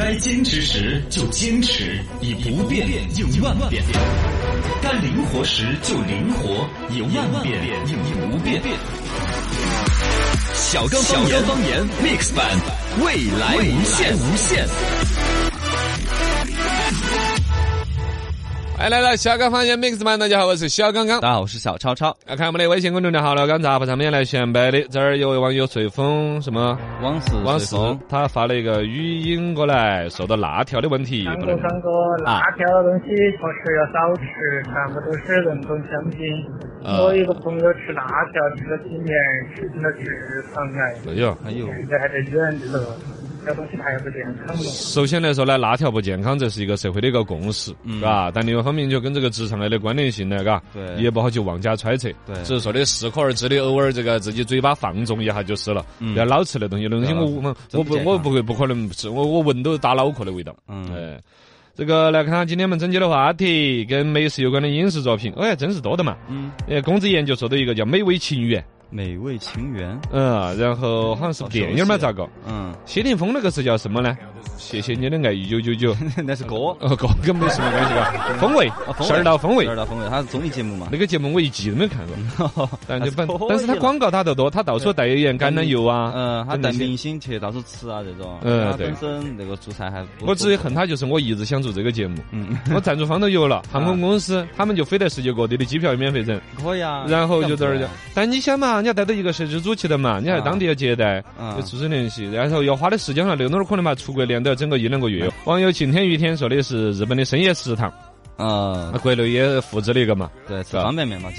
该坚持时就坚持，以不变应万变；该灵活时就灵活，以万变应不变。小刚方言方言 mix 版，未来无限无限。哎，来来，小刚方言 mix 版，大家好，我是小刚刚。大家好，我是小超超。来看我们的微信公众号“了刚杂货”上面来选摆的。这儿有位网友随风什么往事往事，他发了一个语音过来，说到辣条的问题。刚哥，刚哥，辣条的东西确实要少吃，全部都是人工香精。我一个朋友吃辣条吃了几年，吃成了直肠癌。哎呦，哎呦，现在还在医院着。这东西太不健康了。首先来说呢，辣条不健康，这是一个社会的一个共识，是吧。但另一方面，就跟这个直肠癌的关联性呢，嘎，对，也不好去妄加揣测。对，只是说的适可而止的，偶尔这个自己嘴巴放纵一下就是了。不要老吃那东西，那东西我我我不我不会不可能吃，我我闻都打脑壳的味道。嗯，哎，这个来看今天我们征集的话题，跟美食有关的影视作品，哎，真是多的嘛。嗯，呃，公子研究说的一个叫《美味情缘》。美味情缘，嗯，然后好像是电影嘛，咋个？嗯，谢霆锋那个是叫什么呢？谢谢你的爱，一九九九，那是歌，哦，歌跟没什么关系吧？风味，十二道风味，十二道风味，它是综艺节目嘛？那个节目我一集都没看过，但就本，但是他广告打得多，他到处代言橄榄油啊，嗯，他带明星去到处吃啊这种，嗯，对，本身那个做菜还，我只恨他就是我一直想做这个节目，嗯，我赞助方都有了，航空公司，他们就飞在世界各地的机票免费整，可以啊，然后就在那儿，但你想嘛，你要带到一个摄制组去的嘛，你还当地要接待，要组织联系，然后要花的时间上，那哪儿可能嘛出国连都要整个一两个月。网友晴天雨天说的是日本的深夜食堂，啊，国内也复制了一个嘛，对，吃方便面嘛，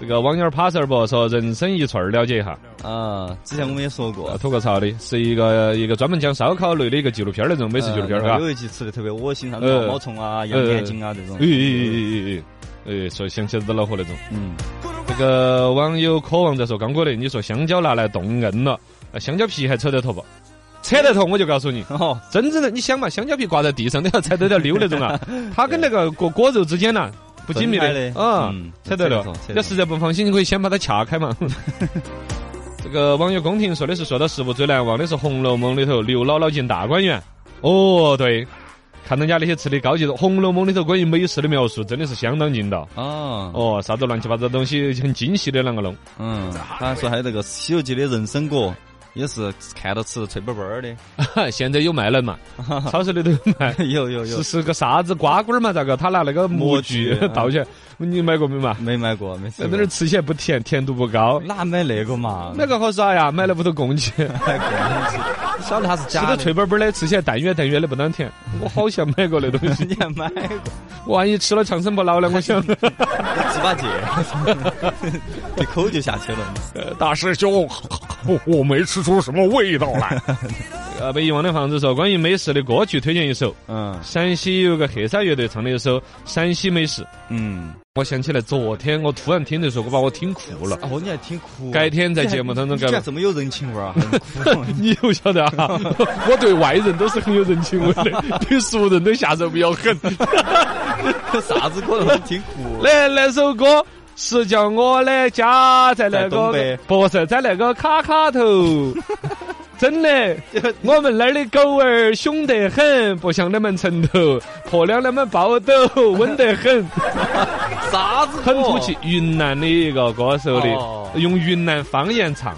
这个。网友 passer 不说人生一串儿了解一下，啊，之前我们也说过，吐个槽的是一个一个专门讲烧烤类的一个纪录片那种美食纪录片儿，有一集吃的特别恶心，啥毛毛虫啊、羊眼睛啊这种，诶诶诶诶，说想起都恼火那种，嗯，这个网友渴望在说刚哥的，你说香蕉拿来冻硬了，香蕉皮还扯得脱不？扯得脱，我就告诉你，哦，真正的你想嘛，香蕉皮挂在地上都要踩得要溜那种啊，它跟那个果果肉之间呐不紧密的，嗯，扯得了。要实在不放心，你可以先把它掐开嘛。这个网友宫廷说的是说到食物最难忘的是《红楼梦》里头刘姥姥进大观园。哦，对，看人家那些吃的高级的，《红楼梦》里头关于美食的描述真的是相当劲道。哦，哦，啥子乱七八糟的东西很精细的啷个弄？嗯，他说还有那个《西游记》的人参果。也是看到吃脆嘣嘣的，现在有卖了嘛？超市里头 有卖，有有有。是是个啥子瓜果儿嘛？咋个？他拿那个模具倒起来，你买过没嘛？没买过，没吃。那儿吃起来不甜，甜度不高。哪买那个嘛？那个好耍呀，买来屋头供起。晓得它是假的。吃的脆嘣嘣的，吃起来淡远淡远的，不当甜。我好像买过那东西。你还买过？万一吃了长生不老呢？我想。猪八戒，一口就下去了。大师兄，我没吃。出什么味道来？呃，被遗忘的房子说关于美食的歌曲推荐一首。嗯，陕西有个黑山乐队唱的一首陕西美食。嗯，我想起来昨天我突然听这首歌，把我听哭了。哦，你还听哭？改天在节目当中改，这么有人情味儿啊！你又晓得啊？我对外人都是很有人情味的，对熟人都下手比较狠。啥子歌能听哭？那那首歌。是叫我的家在那个不是在那个卡卡头，真的，我们那儿的狗儿凶得很，不像你们城头婆娘那么暴斗，稳得很。啥子？很土气，云南的一个歌手的，用云南方言唱，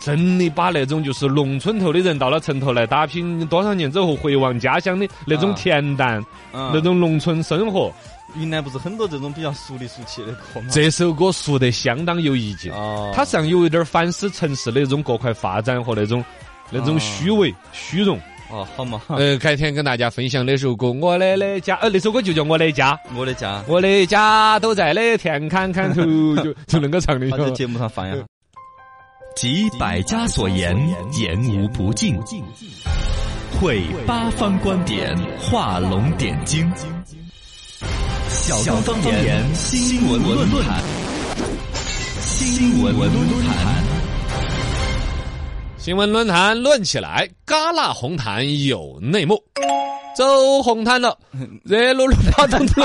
真的把那种就是农村头的人到了城头来打拼多少年之后回望家乡的那种恬淡，那种农村生活。云南不是很多这种比较俗里俗气的歌吗？这首歌俗得相当有意境，它上有一点反思城市的那种过快发展和那种那种虚伪虚荣。哦，好嘛。呃，改天跟大家分享那首歌，我的的家，呃，那首歌就叫我的家，我的家，我的家都在那田坎坎头，就就恁个唱的。在节目上放呀。集百家所言，言无不尽；汇八方观点，画龙点睛。小刚方言新闻论坛，新闻论坛，新闻论坛论起来，戛纳红毯有内幕。走红毯了，热噜噜啪咚咚，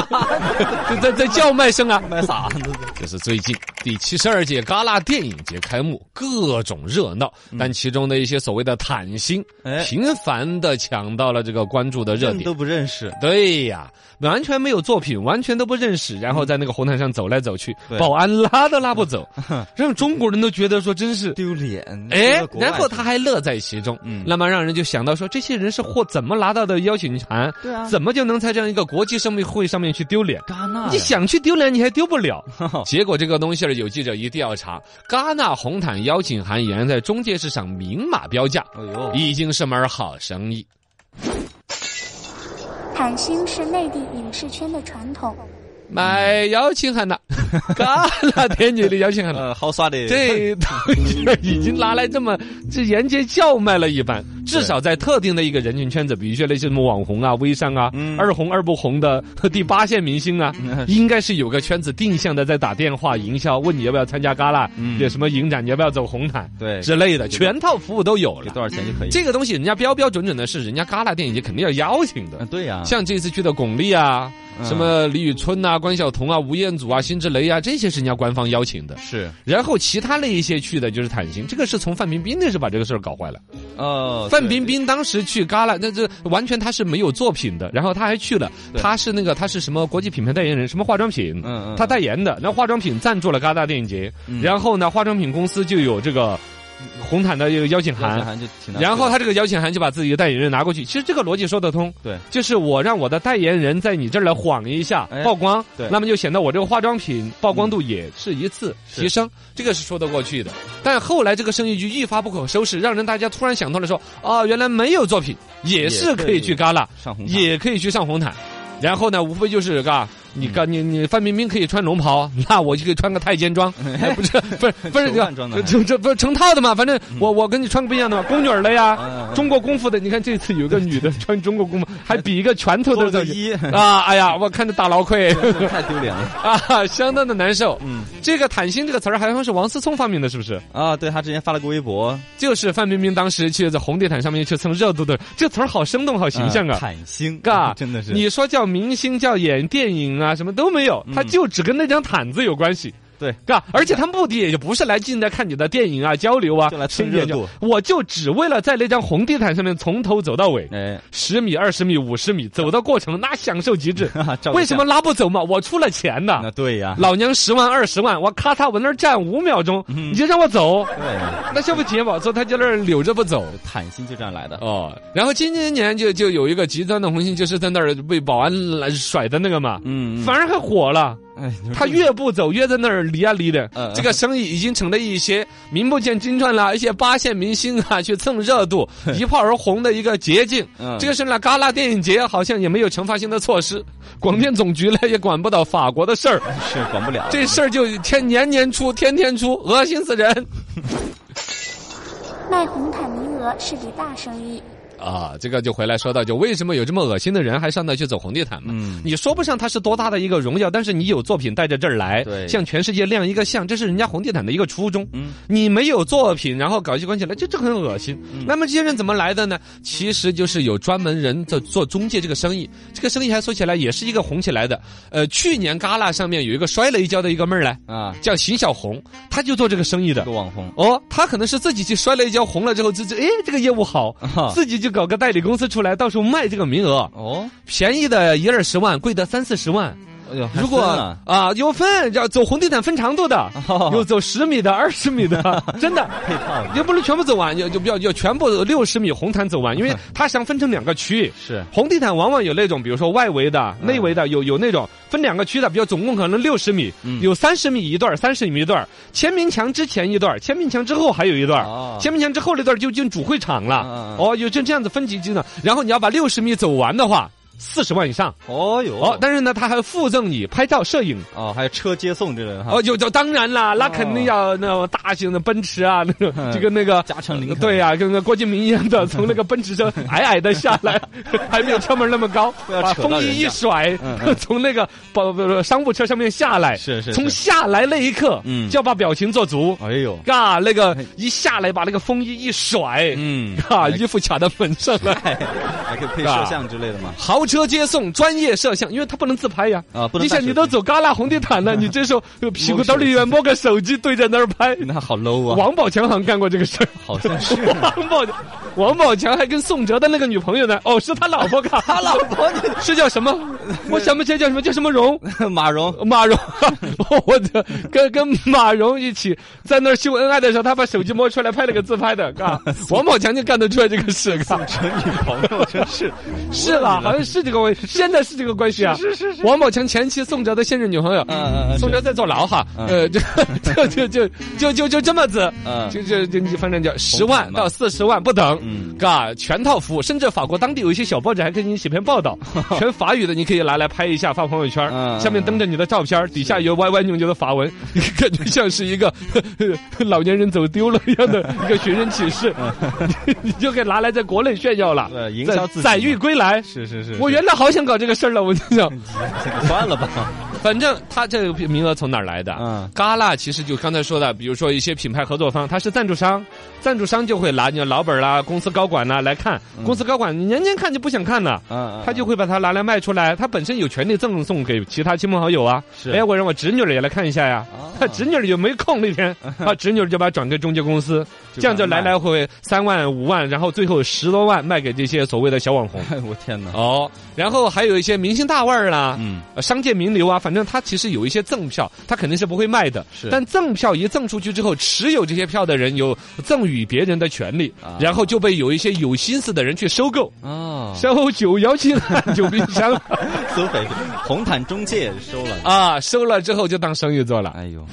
在在 叫卖声啊！卖啥子？这是最近第七十二届戛纳电影节开幕，各种热闹，但其中的一些所谓的坦星，频繁的抢到了这个关注的热点，都不认识。对呀，完全没有作品，完全都不认识，然后在那个红毯上走来走去，保安拉都拉不走，让中国人都觉得说真是丢脸。哎，然后他还乐在其中，嗯，那么让人就想到说，这些人是获怎么拿到的邀请函？对啊，怎么就能在这样一个国际盛会上面去丢脸？戛纳，你想去丢脸，你还丢不了。结果这个东西儿，有记者一调查，戛纳红毯邀请函已然在中介市场明码标价，哎呦，已经是门好生意。坦星是内地影视圈的传统。买邀请函了，戛纳电影的邀请函了，好耍的。这已经拿来这么这沿街叫卖了一般，至少在特定的一个人群圈子，比如说那些什么网红啊、微商啊、二红二不红的第八线明星啊，应该是有个圈子定向的在打电话营销，问你要不要参加戛纳，有什么影展，你要不要走红毯，对之类的，全套服务都有了。多少钱就可以？这个东西人家标标准准的是人家戛纳电影节肯定要邀请的。对呀，像这次去的巩俐啊。什么李宇春啊、关晓彤啊、吴彦祖啊、辛芷蕾啊，这些是人家官方邀请的。是，然后其他那一些去的就是坦星，这个是从范冰冰那时候把这个事儿搞坏了。哦，范冰冰当时去戛纳，那这完全他是没有作品的，然后他还去了，他是那个他是什么国际品牌代言人，什么化妆品，嗯嗯，他代言的，那化妆品赞助了戛纳电影节，然后呢，化妆品公司就有这个。红毯的一个邀请函，然后他这个邀请函就把自己的代言人拿过去。其实这个逻辑说得通，对，就是我让我的代言人在你这儿来晃一下曝光，对，那么就显得我这个化妆品曝光度也是一次提升，这个是说得过去的。但后来这个生意就一发不可收拾，让人大家突然想通了，说啊，原来没有作品也是可以去戛纳，也可以去上红毯，然后呢，无非就是嘎。你刚你你范冰冰可以穿龙袍，那我就可以穿个太监装，不是不是不是这这不是成套的嘛？反正我我跟你穿个不一样的嘛，宫女儿的呀，中国功夫的。你看这次有个女的 穿中国功夫，还比一个拳头的衣啊！哎呀，我看着大劳愧，太丢脸了啊，相当的难受。嗯，这个“坦星”这个词儿好像是王思聪发明的，是不是？啊，对他之前发了个微博，就是范冰冰当时去在红地毯上面去蹭热度的，这词儿好生动，好形象啊！坦星，嘎，真的是。你说叫明星，叫演电影啊，什么都没有。他就只跟那张毯子有关系。对，是吧？而且他目的也就不是来进来看你的电影啊、交流啊、就来蹭热度。我就只为了在那张红地毯上面从头走到尾，哎，十米、二十米、五十米，走的过程那享受极致。为什么拉不走嘛？我出了钱的。那对呀，老娘十万、二十万，我咔嚓往那儿站五秒钟，你就让我走？对，那消费体验不好，他就那儿留着不走。坦心就这样来的哦。然后今年年就就有一个极端的红心，就是在那儿被保安来甩的那个嘛，嗯，反而还火了。哎，他越不走，越在那儿离啊离的。这个生意已经成了一些名不见经传了，一些八线明星啊去蹭热度，一炮而红的一个捷径。这个是呢，戛纳电影节好像也没有惩罚性的措施，广电总局呢也管不到法国的事儿，是管不了。这事儿就天年年出，天天出，恶心死人。卖红毯名额是笔大生意。啊，这个就回来说到，就为什么有这么恶心的人还上那去走红地毯嘛？嗯，你说不上他是多大的一个荣耀，但是你有作品带着这儿来，对，向全世界亮一个相，这是人家红地毯的一个初衷。嗯，你没有作品，然后搞一些关系来，就这很恶心。那么这些人怎么来的呢？其实就是有专门人在做中介这个生意，这个生意还说起来也是一个红起来的。呃，去年戛纳上面有一个摔了一跤的一个妹儿来啊，叫邢小红，她就做这个生意的，个网红。哦，她可能是自己去摔了一跤，红了之后自己哎这个业务好，自己就搞个代理公司。出来到时候卖这个名额哦，便宜的一二十万，贵的三四十万。如果啊有分，要走红地毯分长度的，有走十米的、二十米的，真的配套，也不能全部走完，要就要要全部六十米红毯走完，因为 它想分成两个区域。是红地毯往往有那种，比如说外围的、内围的，有有那种分两个区的，比如总共可能六十米，有三十米一段，三十米一段。签名墙之前一段，签名墙之后还有一段，签名墙之后那段就进主会场了。哦，有就这样子分级级的，然后你要把六十米走完的话。四十万以上。哦哟，哦，但是呢，他还附赠你拍照、摄影。哦，还有车接送之类的哈。哦，就就当然啦，那肯定要那种大型的奔驰啊，那种这个那个加长林对呀，跟个郭敬明一样的，从那个奔驰车矮矮的下来，还没有车门那么高，把风衣一甩，从那个不不商务车上面下来，是是，从下来那一刻，嗯，就要把表情做足。哎呦，嘎，那个一下来把那个风衣一甩，嗯，嘎，衣服卡到门上来，还可以配摄像之类的吗？豪车接送，专业摄像，因为他不能自拍呀。啊，不能。你想，你都走旮旯红地毯了，你这时候屁股兜里面摸个手机对着那儿拍，那好 low 啊！王宝强好像干过这个事儿，好像是。王宝王宝强还跟宋哲的那个女朋友呢，哦，是他老婆，他老婆？是叫什么？我想不起来叫什么，叫什么荣？马蓉，马蓉，我的跟跟马蓉一起在那儿秀恩爱的时候，他把手机摸出来拍了个自拍的，嘎，王宝强就干得出来这个事，成女朋友真是。是了，好像是是这个关系，现在是这个关系啊，是是是，王宝强前妻宋哲的现任女朋友，嗯嗯，宋哲在坐牢哈，呃，就就就就就就这么子，嗯，就就就你反正就十万到四十万不等，嗯，嘎，全套服务，甚至法国当地有一些小报纸还给你写篇报道，全法语的，你可以拿来拍一下发朋友圈，下面登着你的照片，底下有歪歪扭扭的法文，感觉像是一个老年人走丢了一样的一个寻人启事，你就可以拿来在国内炫耀了，呃，营销自己，载誉归来，是是是，我原来好想搞这个事儿了，我就想，算了吧，反正他这个名额从哪儿来的？嗯，戛纳其实就刚才说的，比如说一些品牌合作方，他是赞助商，赞助商就会拿你的老本啦、公司高管啦来看，公司高管你年年看就不想看了，嗯，他就会把它拿来卖出来，他本身有权利赠送给其他亲朋好友啊，是，哎，我让我侄女儿也来看一下呀，他侄女儿就没空那天，他侄女儿就把转给中介公司，这样就来来回回三万五万，然后最后十多万卖给这些所谓的小网红，我天哪，哦，然后还有一些明星大腕儿啦，嗯，商界名流啊，反正他其实有一些赠票，他肯定是不会卖的，是，但赠票一赠出去之后，持有这些票的人有赠与别人的权利，然后就被有一些有心思的人去收购，啊，收九幺七九冰箱，收费，红毯中介收了。啊，收了之后就当生意做了，哎呦，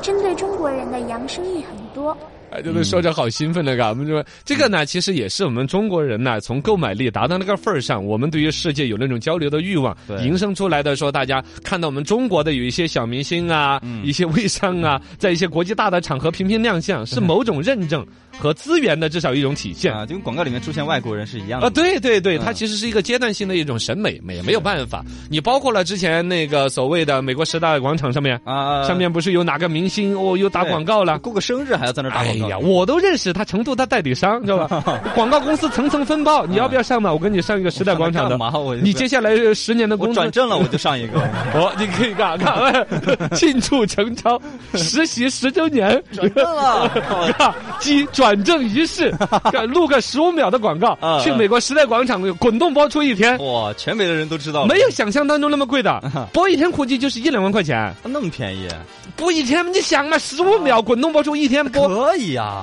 针对中国人的洋生意很多。就是说着好兴奋的，嘎，我们说这个呢，其实也是我们中国人呢，从购买力达到那个份儿上，我们对于世界有那种交流的欲望，营生出来的，说大家看到我们中国的有一些小明星啊，一些微商啊，在一些国际大的场合频频亮相，是某种认证。和资源的至少一种体现啊，就跟广告里面出现外国人是一样的啊。对对对，它其实是一个阶段性的一种审美，也没有办法。你包括了之前那个所谓的美国时代广场上面啊，上面不是有哪个明星哦，又打广告了，过个生日还要在那打广告。哎呀，我都认识他成都他代理商，知道吧？广告公司层层分包，你要不要上嘛？我跟你上一个时代广场的，你接下来十年的工资转正了，我就上一个。哦，你可以看看，庆祝成超实习十周年，转正了，即转正仪式。录个十五秒的广告，去美国时代广场滚动播出一天，哇！全美的人都知道，没有想象当中那么贵的，播一天估计就是一两万块钱，那么便宜。播一天，你想嘛，十五秒滚动播出一天播。可以啊，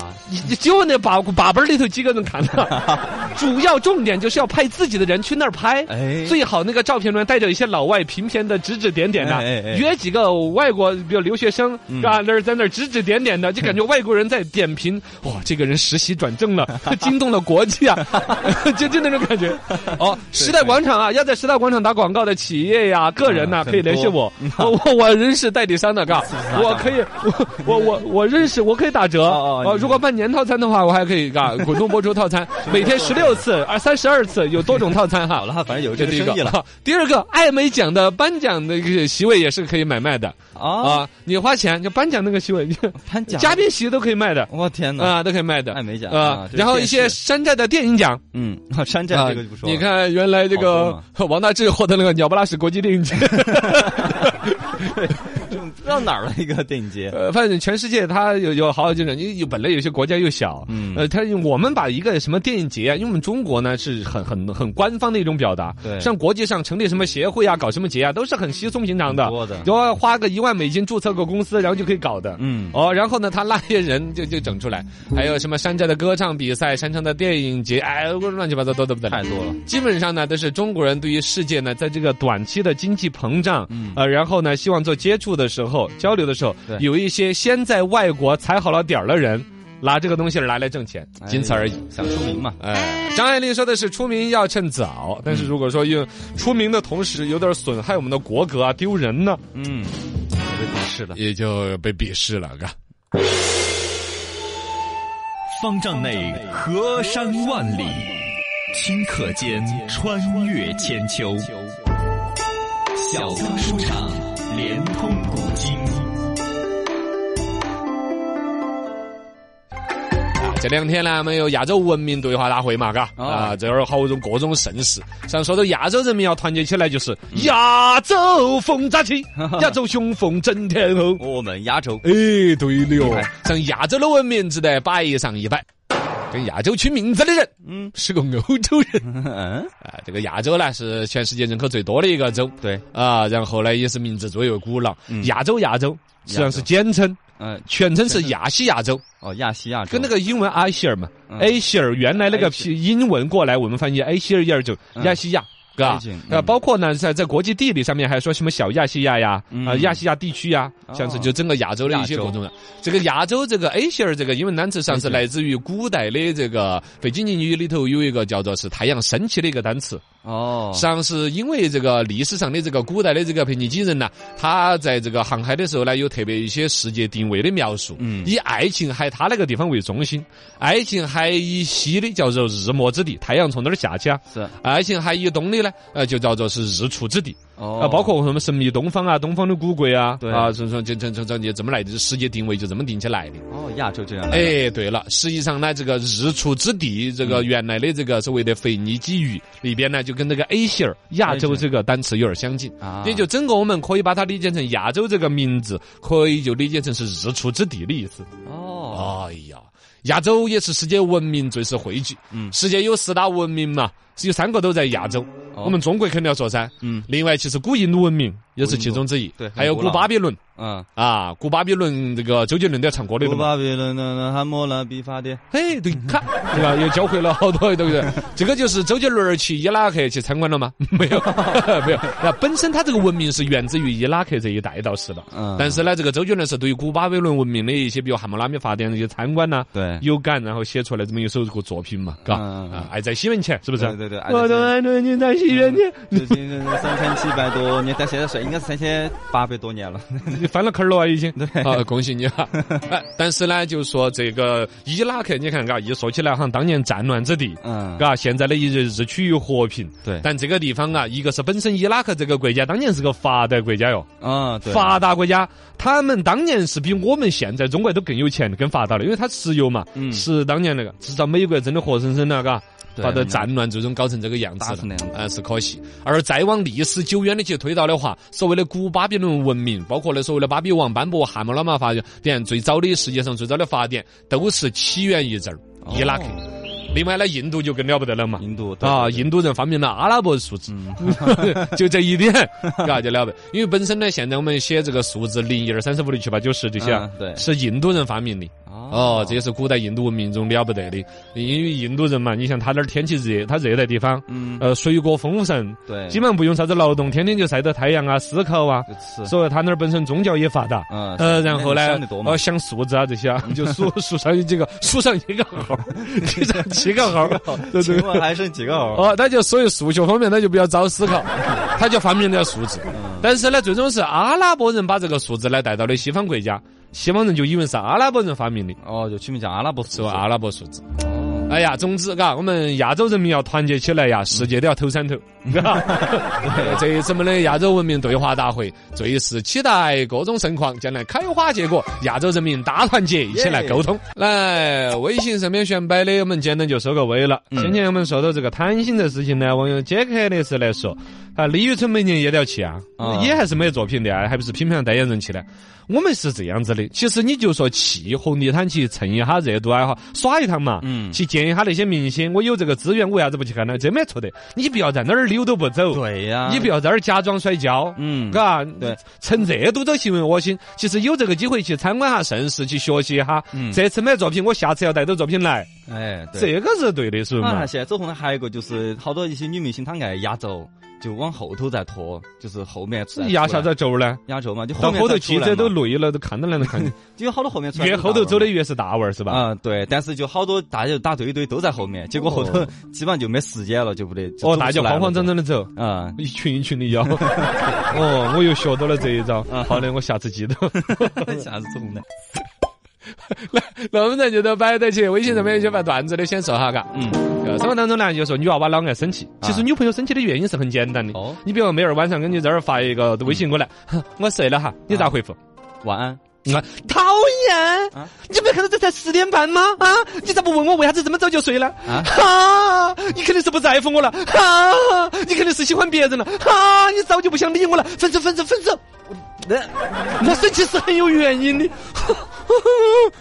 就那把把本里头几个人看的，主要重点就是要派自己的人去那儿拍，最好那个照片里面带着一些老外平片的指指点点的，约几个外国比如留学生，啊那儿在那儿指指点点的，就感觉 外国人在点评，哇，这个人实习转正了，惊动了国际啊，就就那种感觉。哦，时代广场啊，要在时代广场打广告的企业呀、个人呐，可以联系我，我我认识代理商的，嘎。我可以，我我我我认识，我可以打折。哦，如果办年套餐的话，我还可以嘎滚动播出套餐，每天十六次，啊三十二次，有多种套餐哈。好了，反正有这第一个了。第二个，艾美奖的颁奖的一个席位也是可以买卖的啊。你花钱就颁奖那个席位，颁奖嘉宾席都可以卖的。我天哪啊，都可以卖的。艾美奖啊，然后一些山寨的电影奖，嗯，山寨这个就不说。你看，原来这个王大治获得那个鸟不拉屎国际电影节。不知道哪儿了一个电影节，呃，反正全世界它有有好几种，因为有本来有些国家又小，嗯，呃，它我们把一个什么电影节啊，因为我们中国呢是很很很官方的一种表达，对，像国际上成立什么协会啊，搞什么节啊，都是很稀松平常的，多的，就要花个一万美金注册个公司，然后就可以搞的，嗯，哦，然后呢，他那些人 就就整出来，还有什么山寨的歌唱比赛、山寨的电影节，哎，乱七八糟多的不得了，太多了，基本上呢都是中国人对于世界呢，在这个短期的经济膨胀，嗯，呃，然后呢希望做接触的时候交流的时候。有一些先在外国踩好了点儿的人，拿这个东西拿来挣钱，仅此而已。想出名嘛？哎，张爱玲说的是出名要趁早，但是如果说用出名的同时有点损害我们的国格啊，丢人呢，嗯，被鄙视了，也就被鄙视了，嘎。方丈内河山万里，顷刻间穿越千秋。小刚书场连通古今。这两天呢，我们有亚洲文明对话大会嘛，嘎啊，这儿好种各种盛事。像说到亚洲人民要团结起来，就是亚洲风扎起，亚洲雄风震天吼。我们亚洲，哎，对的哟，像亚洲的文明值得摆上一摆。跟亚洲取名字的人，嗯，是个欧洲人，嗯，啊，这个亚洲呢是全世界人口最多的一个州，对，啊，然后呢也是名字最为古老，亚洲亚洲实际上是简称，嗯，全称是亚细亚洲，哦，亚细亚，跟那个英文阿希尔嘛，A 希尔原来那个英文过来，我们翻译 A 希尔尔就亚细亚。嘎，呃，包括呢，在在国际地理上面还说什么小亚细亚呀，啊，亚细亚地区呀，像是就整个亚洲的一些各种的。这个亚洲这个 Asia 这个英文单词上是来自于古代的这个非经济语里头有一个叫做是太阳升起的一个单词。哦，实际上是因为这个历史上的这个古代的这个腓尼基人呢，他在这个航海的时候呢，有特别一些世界定位的描述，嗯，以爱琴海他那个地方为中心，爱琴海以西的叫做日没之地，太阳从那儿下去啊，是，爱琴海以东的呢，呃，就叫做是日出之地。啊，包括什么神秘东方啊，东方的古国啊，对啊，所以说就就就就这么来的，世界定位就这么定起来的。哦，亚洲这样。哎，对了，实际上呢，这个日出之地，这个原来的这个所谓的腓尼基语里边呢，就跟那个 A 西尔亚洲这个单词有点相近，也就整个我们可以把它理解成亚洲这个名字，可以就理解成是日出之地的意思。哦，哎呀，亚洲也是世界文明最是汇聚。嗯，世界有四大文明嘛，只有三个都在亚洲。我们中国肯定要做噻，嗯，另外其实古印度文明也是其中之一，对，还有古巴比伦，嗯啊，古巴比伦这个周杰伦都要唱歌的，古巴比伦的哈莫拉比法典，嘿，对，看，对吧？又教会了好多，对不对？这个就是周杰伦去伊拉克去参观了吗？没有，没有。那本身他这个文明是源自于伊拉克这一带倒是了，嗯，但是呢，这个周杰伦是对于古巴比伦文明的一些，比如汉谟拉比法典这些参观呐，对，有感，然后写出来这么一首这个作品嘛，嘎，啊，爱在西元前，是不是？对对对，我的爱你在西元前。三千七百多年，但现在算应该是三千八百多年了，你翻了坑了啊，已经。对，啊，恭喜你哈！但是呢，就说这个伊拉克，你看，嘎，一说起来，好像当年战乱之地，嗯，嘎，现在的一日日趋于和平。对，但这个地方啊，一个是本身伊拉克这个国家当年是个发达国家哟，啊，发达国家，他们当年是比我们现在中国都更有钱、更发达的，因为它石油嘛，嗯，是当年那个，至少美国真的活生生的，嘎。把的战乱最终搞成这个样子，呃，是可惜。而再往历史久远的去推导的话，所谓的古巴比伦文明，包括那所谓的巴比王颁布汉谟拉玛法典，最早的世界上最早的法典，都是起源于这儿伊拉克。另外呢，印度就更了不得了嘛，印度啊，印度人发明了阿拉伯数字，就这一点，嘎就了不得。因为本身呢，现在我们写这个数字零一二三四五六七八九十这些啊，对，是印度人发明的。哦，这也是古代印度文明中了不得的，因为印度人嘛，你像他那儿天气热，他热带地方，嗯，呃，水果丰盛，对，基本上不用啥子劳动，天天就晒着太阳啊，思考啊，所以他那儿本身宗教也发达，嗯，呃，然后呢，呃，想数字啊这些啊，就数数 上有几个，数上一个号，记上七个号，对对，还剩几个号？哦，他就所以数学方面他就比较早思考，他就发明了数字，但是呢，最终是阿拉伯人把这个数字呢带到了西方国家。西方人就以为是阿拉伯人发明的，哦，就取名叫阿拉伯数，阿拉伯数字。哎呀，总之，嘎，我们亚洲人民要团结起来呀，世界都要投三头。这一次我们的亚洲文明对话大会，最是期待各种盛况将来开花结果，亚洲人民大团结，一起来沟通。来，微信上面选摆的，我们简单就收个尾了。先前我们说到这个贪心的事情呢，网友杰克的是来说，啊，李宇春每年也要去啊，也还是没有作品的啊，还不是品牌代言人去的。我们是这样子的，其实你就说去红地毯去蹭一下热度啊，哈，耍一趟嘛，嗯，去见一下那些明星，我有这个资源，我为啥子不去看呢？这没错的，你不要在那儿溜都不走，对呀，你不要在那儿假装摔跤，嗯，嘎，对，蹭热度都行为恶心。其实有这个机会去参观下盛世，去学习一下，嗯，这次买作品，我下次要带着作品来，哎，这个是对的，是不是嘛？现在走红的还有一个就是，好多一些女明星她爱压轴。就往后头再拖，就是后面压下在轴呢？压轴嘛，就到后头记者都累了，都看都能看。就有好多后面 越后头走的越是大腕儿，是吧？啊，对。但是就好多大家打堆堆都在后面，结果后头 基本上就没时间了，就不得。哦，大家慌慌张张的走啊，一群一群的要。哦，我又学到了这一招。好的，我下次记得。下次走呢？那那我们这就都摆得起，微信上面有些发段子的，先说哈，嘎。嗯。生活当中呢，就说女娃娃老爱生气，其实女朋友生气的原因是很简单的。哦。你比如妹儿晚上跟你这儿发一个微信过来，我睡了哈，你咋回复？晚安。啊！讨厌！你没看到这才十点半吗？啊！你咋不问我为啥子这么早就睡了？啊！哈！你肯定是不在乎我了。哈！你肯定是喜欢别人了。哈！你早就不想理我了。分手，分手，分手。那我生气是很有原因的。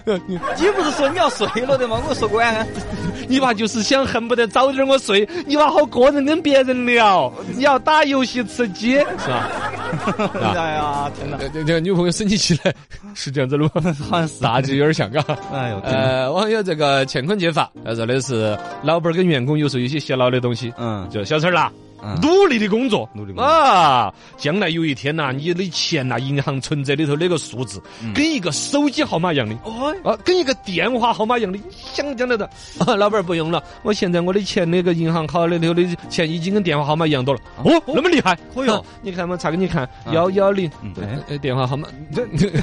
你不是说你要睡了的吗？我说晚安。你爸就是想恨不得早点我睡。你娃好个人跟别人聊，你要打游戏吃鸡 是吧？哎呀，天哪！这这女朋友生气起来是这样子的吗？好像是，大致有点像嘎。哎呦，呃，网友这个乾坤解法，他说的是老板跟员工有时候有些洗脑的东西。嗯，就小陈啦。努力的工作，努力啊！将来有一天呐，你的钱呐，银行存折里头那个数字，跟一个手机号码一样的，哦，啊，跟一个电话号码一样的，你想将来的？老板不用了，我现在我的钱那个银行卡里头的钱已经跟电话号码一样多了。哦，那么厉害？哦哟，你看嘛，查给你看，幺幺零，对，电话号码，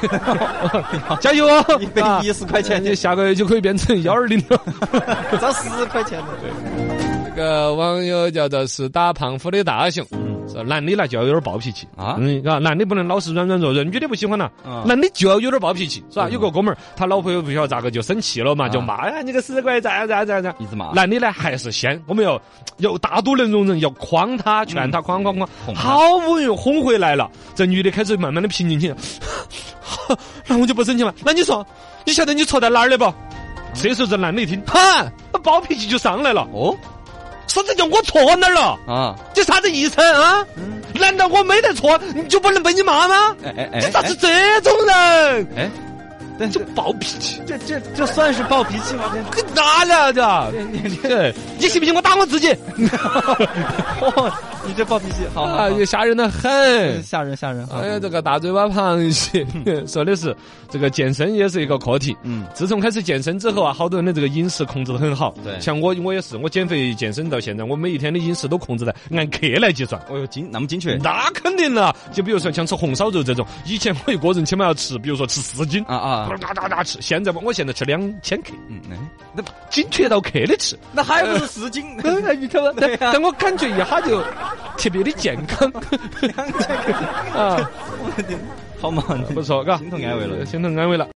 加油啊！一百一十块钱，你下个月就可以变成幺二零了，涨十块钱了。对。个网友叫做是打胖虎的大熊，说男的呢就要有点暴脾气。啊，嗯，啊，男的不能老是软软弱弱，女的不喜欢了，男的就要有点暴脾气，是吧？有个哥们儿，他老婆又不晓得咋个就生气了嘛，就骂呀，你个死鬼，咋样咋样咋。样，一直骂。男的呢还是先，我们要要大度能容忍，要诓他，劝他，诓诓诓，好不容易哄回来了，这女的开始慢慢的平静起来，那我就不生气了。那你说，你晓得你错在哪儿了不？这时候这男的一听，哈，暴脾气就上来了，哦。说这叫我错哪儿了啊？这啥子意思啊？难道我没得错，你就不能被你骂吗？哎哎哎！你咋是这种人？哎。这暴脾气，这这这算是暴脾气吗？这哪了这？你信不信我打我自己？哦你这暴脾气，好啊，也吓人的很，吓人吓人。哎呀，这个大嘴巴螃蟹 说的是这个健身也是一个课题。嗯，自从开始健身之后啊，好多人的这个饮食控制的很好。对，像我我也是，我减肥健身到现在，我每一天的饮食都控制在按克来计算。哦哟，精那么精确？那肯定了。就比如说像吃红烧肉这种，以前我一个人起码要吃，比如说吃四斤啊啊。哒哒哒吃，现在我现在吃两千克，嗯，那精确到克的吃，那还不是四斤？你看嘛，但我感觉一下就特别的健康，两千克。啊，好嘛，不错，嘎，心头安慰了，心头安慰了。